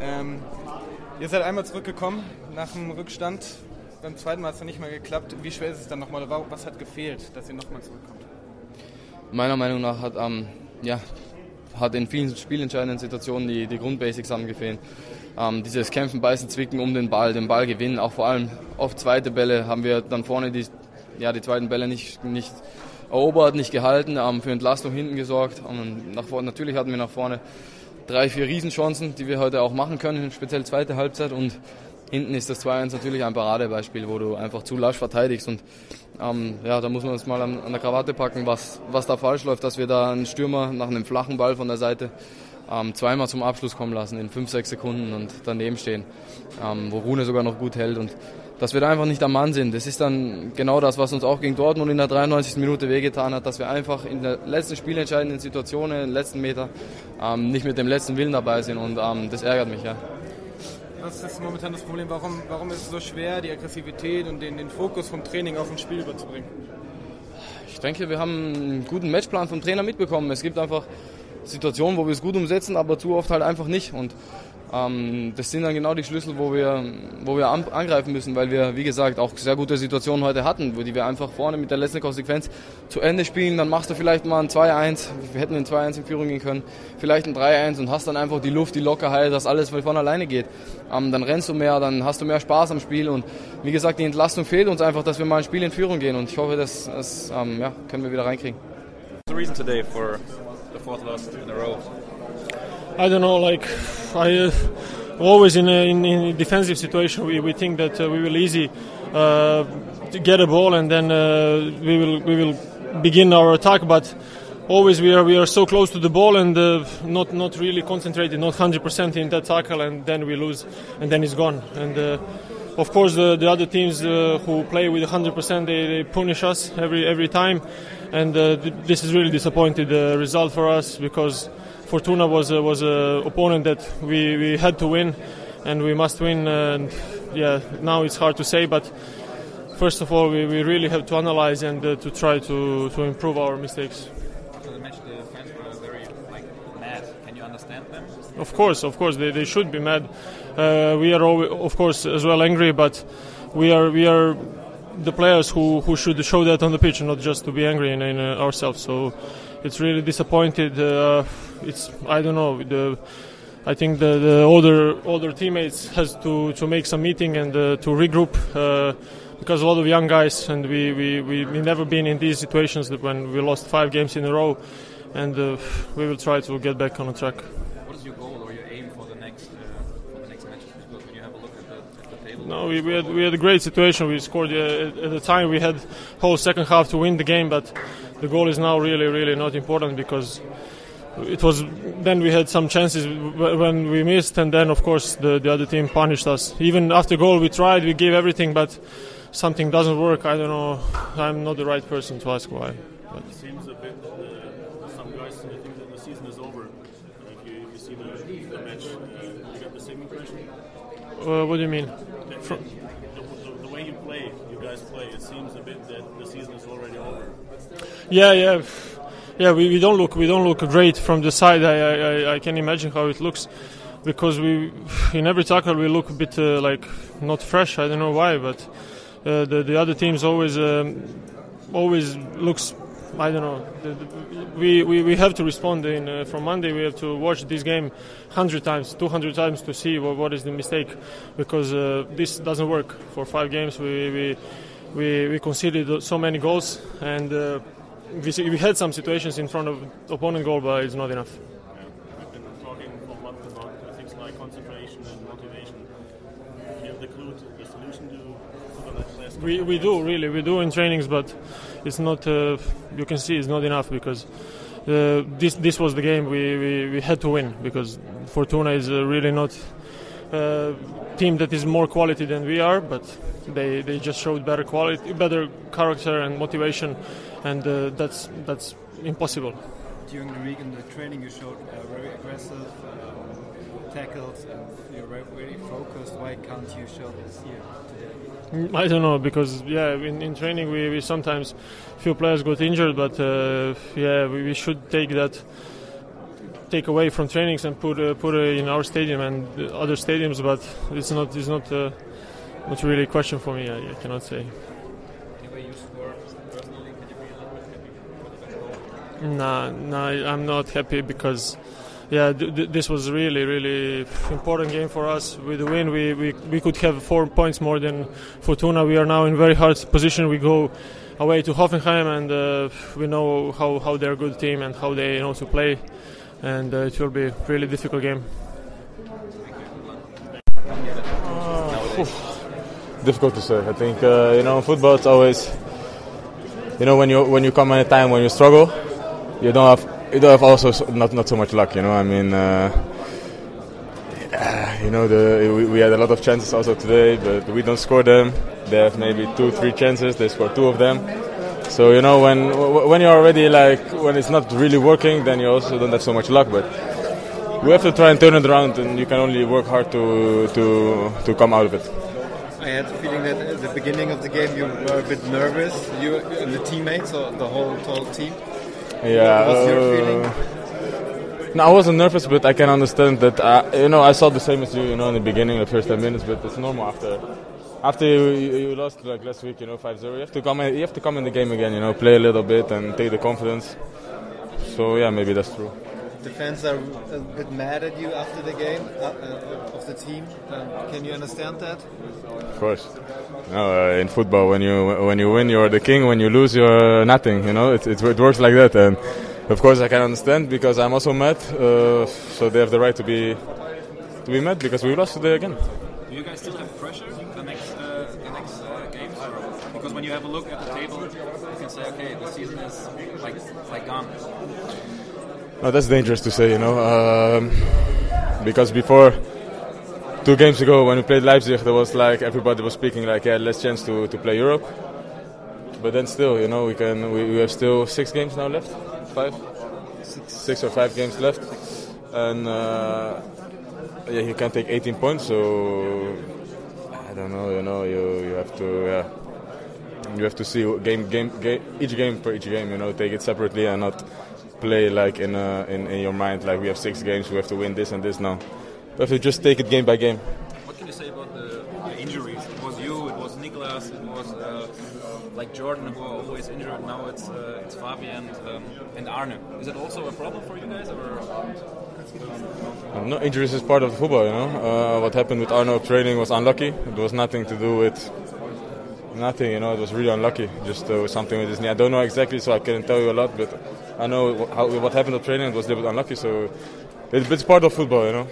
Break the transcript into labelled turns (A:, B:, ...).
A: Ähm, ihr seid einmal zurückgekommen nach dem Rückstand. Beim zweiten Mal hat es dann nicht mehr geklappt. Wie schwer ist es dann nochmal? Was hat gefehlt, dass ihr nochmal zurückkommt?
B: Meiner Meinung nach hat, ähm, ja, hat in vielen spielentscheidenden Situationen die, die Grundbasics haben gefehlt. Ähm, dieses Kämpfen, Beißen, Zwicken um den Ball, den Ball gewinnen, auch vor allem auf zweite Bälle haben wir dann vorne die, ja, die zweiten Bälle nicht, nicht erobert, nicht gehalten, haben für Entlastung hinten gesorgt. Und nach natürlich hatten wir nach vorne drei, vier Riesenchancen, die wir heute auch machen können, speziell zweite Halbzeit. Und hinten ist das 2-1 natürlich ein Paradebeispiel, wo du einfach zu lasch verteidigst. Und ähm, ja, da muss man uns mal an, an, der Krawatte packen, was, was da falsch läuft, dass wir da einen Stürmer nach einem flachen Ball von der Seite ähm, zweimal zum Abschluss kommen lassen in 5, 6 Sekunden und daneben stehen, ähm, wo Rune sogar noch gut hält. Und dass wir da einfach nicht am Mann sind. Das ist dann genau das, was uns auch gegen Dortmund in der 93. Minute wehgetan hat, dass wir einfach in der letzten spielentscheidenden Situation, in den letzten Meter, ähm, nicht mit dem letzten Willen dabei sind und ähm, das ärgert mich, ja.
A: Was ist momentan das Problem? Warum, warum ist es so schwer, die Aggressivität und den, den Fokus vom Training auf ein Spiel überzubringen?
B: Ich denke, wir haben einen guten Matchplan vom Trainer mitbekommen. Es gibt einfach Situationen, wo wir es gut umsetzen, aber zu oft halt einfach nicht. Und ähm, das sind dann genau die Schlüssel, wo wir, wo wir angreifen müssen, weil wir, wie gesagt, auch sehr gute Situationen heute hatten, wo die wir einfach vorne mit der letzten Konsequenz zu Ende spielen. Dann machst du vielleicht mal ein 2-1, wir hätten ein 2-1 in Führung gehen können, vielleicht ein 3-1 und hast dann einfach die Luft, die Lockerheit, dass alles von alleine geht. Ähm, dann rennst du mehr, dann hast du mehr Spaß am Spiel und wie gesagt, die Entlastung fehlt uns einfach, dass wir mal ein Spiel in Führung gehen und ich hoffe, das, das ähm, ja, können wir wieder reinkriegen.
C: The reason today for fourth loss in a row?
D: I don't know. Like I uh, always in a, in, in a defensive situation, we, we think that uh, we will easy uh, get a ball and then uh, we will we will begin our attack, but. Always we are we are so close to the ball and uh, not not really concentrated, not 100% in that tackle, and then we lose, and then it's gone. And uh, of course the, the other teams who play with 100% they, they punish us every every time, and th- this is really disappointed result for us because Fortuna was a, was a opponent that we, we had to win, and we must win. And yeah, now it's hard to say, but first of all, we, we really have to analyze and uh, to try to, to improve our mistakes.
C: After the match, the fans were very like mad. Can you understand them?
D: Of course, of course, they, they should be mad. Uh, we are all, of course as well angry, but we are we are the players who, who should show that on the pitch, not just to be angry in, in uh, ourselves. So it's really disappointed. Uh, it's I don't know the. I think the, the older older teammates has to, to make some meeting and uh, to regroup uh, because a lot of young guys and we we we we never been in these situations when we lost five games in a row, and uh, we will try to get back on
C: the track.
D: No, we, we had we had a great situation. We scored uh, at the time. We had whole second half to win the game, but the goal is now really really not important because it was then we had some chances when we missed and then of course the, the other team punished us even after goal we tried we gave everything but something doesn't work i don't know i'm not the right person to ask why
E: but. it seems a bit uh, some guys think that the season is over if you, if you see the, the match uh, you get the same impression
D: uh, what do you mean
E: the, the, the, way you play you guys play it seems a bit that the season is already over
D: yeah yeah yeah, we, we don't look we don't look great from the side. I, I, I can imagine how it looks because we in every tackle we look a bit uh, like not fresh. I don't know why, but uh, the the other teams always um, always looks. I don't know. We, we, we have to respond in uh, from Monday. We have to watch this game hundred times, two hundred times to see what, what is the mistake, because uh, this doesn't work. For five games, we we we, we conceded so many goals and uh, we, we had some situations in front of opponent goal, but it's not enough.
E: Yeah. We've been talking for months about things like concentration and motivation. Do you have the clue to the solution to, to the last
D: we, we do, really. We do in trainings, but it's not, uh, you can see it's not enough because uh, this, this was the game we, we, we had to win because Fortuna is uh, really not a team that is more quality than we are, but they, they just showed better quality, better character and motivation and uh, that's that's impossible.
F: During the week in the training, you showed uh, very aggressive tackles and you're very, very focused. Why can't you show this here today?
D: I don't know because yeah, in, in training we, we sometimes few players got injured, but uh, yeah, we, we should take that take away from trainings and put uh, put uh, in our stadium and other stadiums. But it's not it's not uh, not really a question for me. I, I cannot say.
C: The way you score personally, can you be a little bit happy for the best goal?
D: Nah, nah, I'm not happy because, yeah, th- th- this was really, really important game for us. With the win, we, we, we could have four points more than Fortuna. We are now in very hard position. We go away to Hoffenheim, and uh, we know how, how they're a good team and how they know to play, and uh, it will be a really difficult game.
G: difficult to say. I think uh, you know football it's always you know when you when you come at a time when you struggle, you don't have you don't have also not not so much luck. You know I mean. Uh, you know the we, we had a lot of chances also today, but we don't score them. They have maybe two, three chances. They score two of them. So you know when when you're already like when it's not really working, then you also don't have so much luck. But we have to try and turn it around, and you can only work hard to to to come out of it.
F: I had the feeling that at the beginning of the game you were a bit nervous, you and the teammates or the whole total team.
G: Yeah.
F: What was your
G: uh,
F: feeling?
G: No, I wasn't nervous, but I can understand that. Uh, you know, I saw the same as you. You know, in the beginning, the first ten minutes, but it's normal after. After you, you, you lost like last week, you know, 5-0, you have to come. In, you have to come in the game again. You know, play a little bit and take the confidence. So yeah, maybe that's true.
F: The fans are a bit mad at you after the game uh, uh, of the team. Um, can you understand that?
G: Of course. No, uh, in football, when you when you win, you're the king. When you lose, you're nothing. You know, it, it, it works like that. And of course, I can understand because I'm also mad. Uh, so they have the right to be to be mad because we lost today again.
C: Do you guys still have pressure the next uh, the next uh, games? Because when you have a look at the table, you can say, okay, the season is like like gone.
G: No, that's dangerous to say, you know, um, because before two games ago when we played Leipzig, there was like everybody was speaking like, yeah, less chance to, to play Europe. But then still, you know, we can we, we have still six games now left, five, six or five games left, and uh, yeah, you can take 18 points. So I don't know, you know, you you have to yeah. You have to see game, game, each game per each game. You know, take it separately and not play like in, uh, in in your mind like we have six games, we have to win this and this. now. we have to just take it game by game.
C: What can you say about the, the injuries? It was you, it was Nicolas, it was uh, like Jordan who are always injured. Now it's uh, it's Fabian um, and Arne. Is it also a problem for you guys, or
G: No, injuries is part of the football, you know. Uh, what happened with Arno training was unlucky. It was nothing to do with nothing, you know. It was really unlucky. Just uh, something with his knee. I don't know exactly, so I can't tell you a lot. But I know how, what happened at training. Was a little bit unlucky, so it, it's part of football, you know.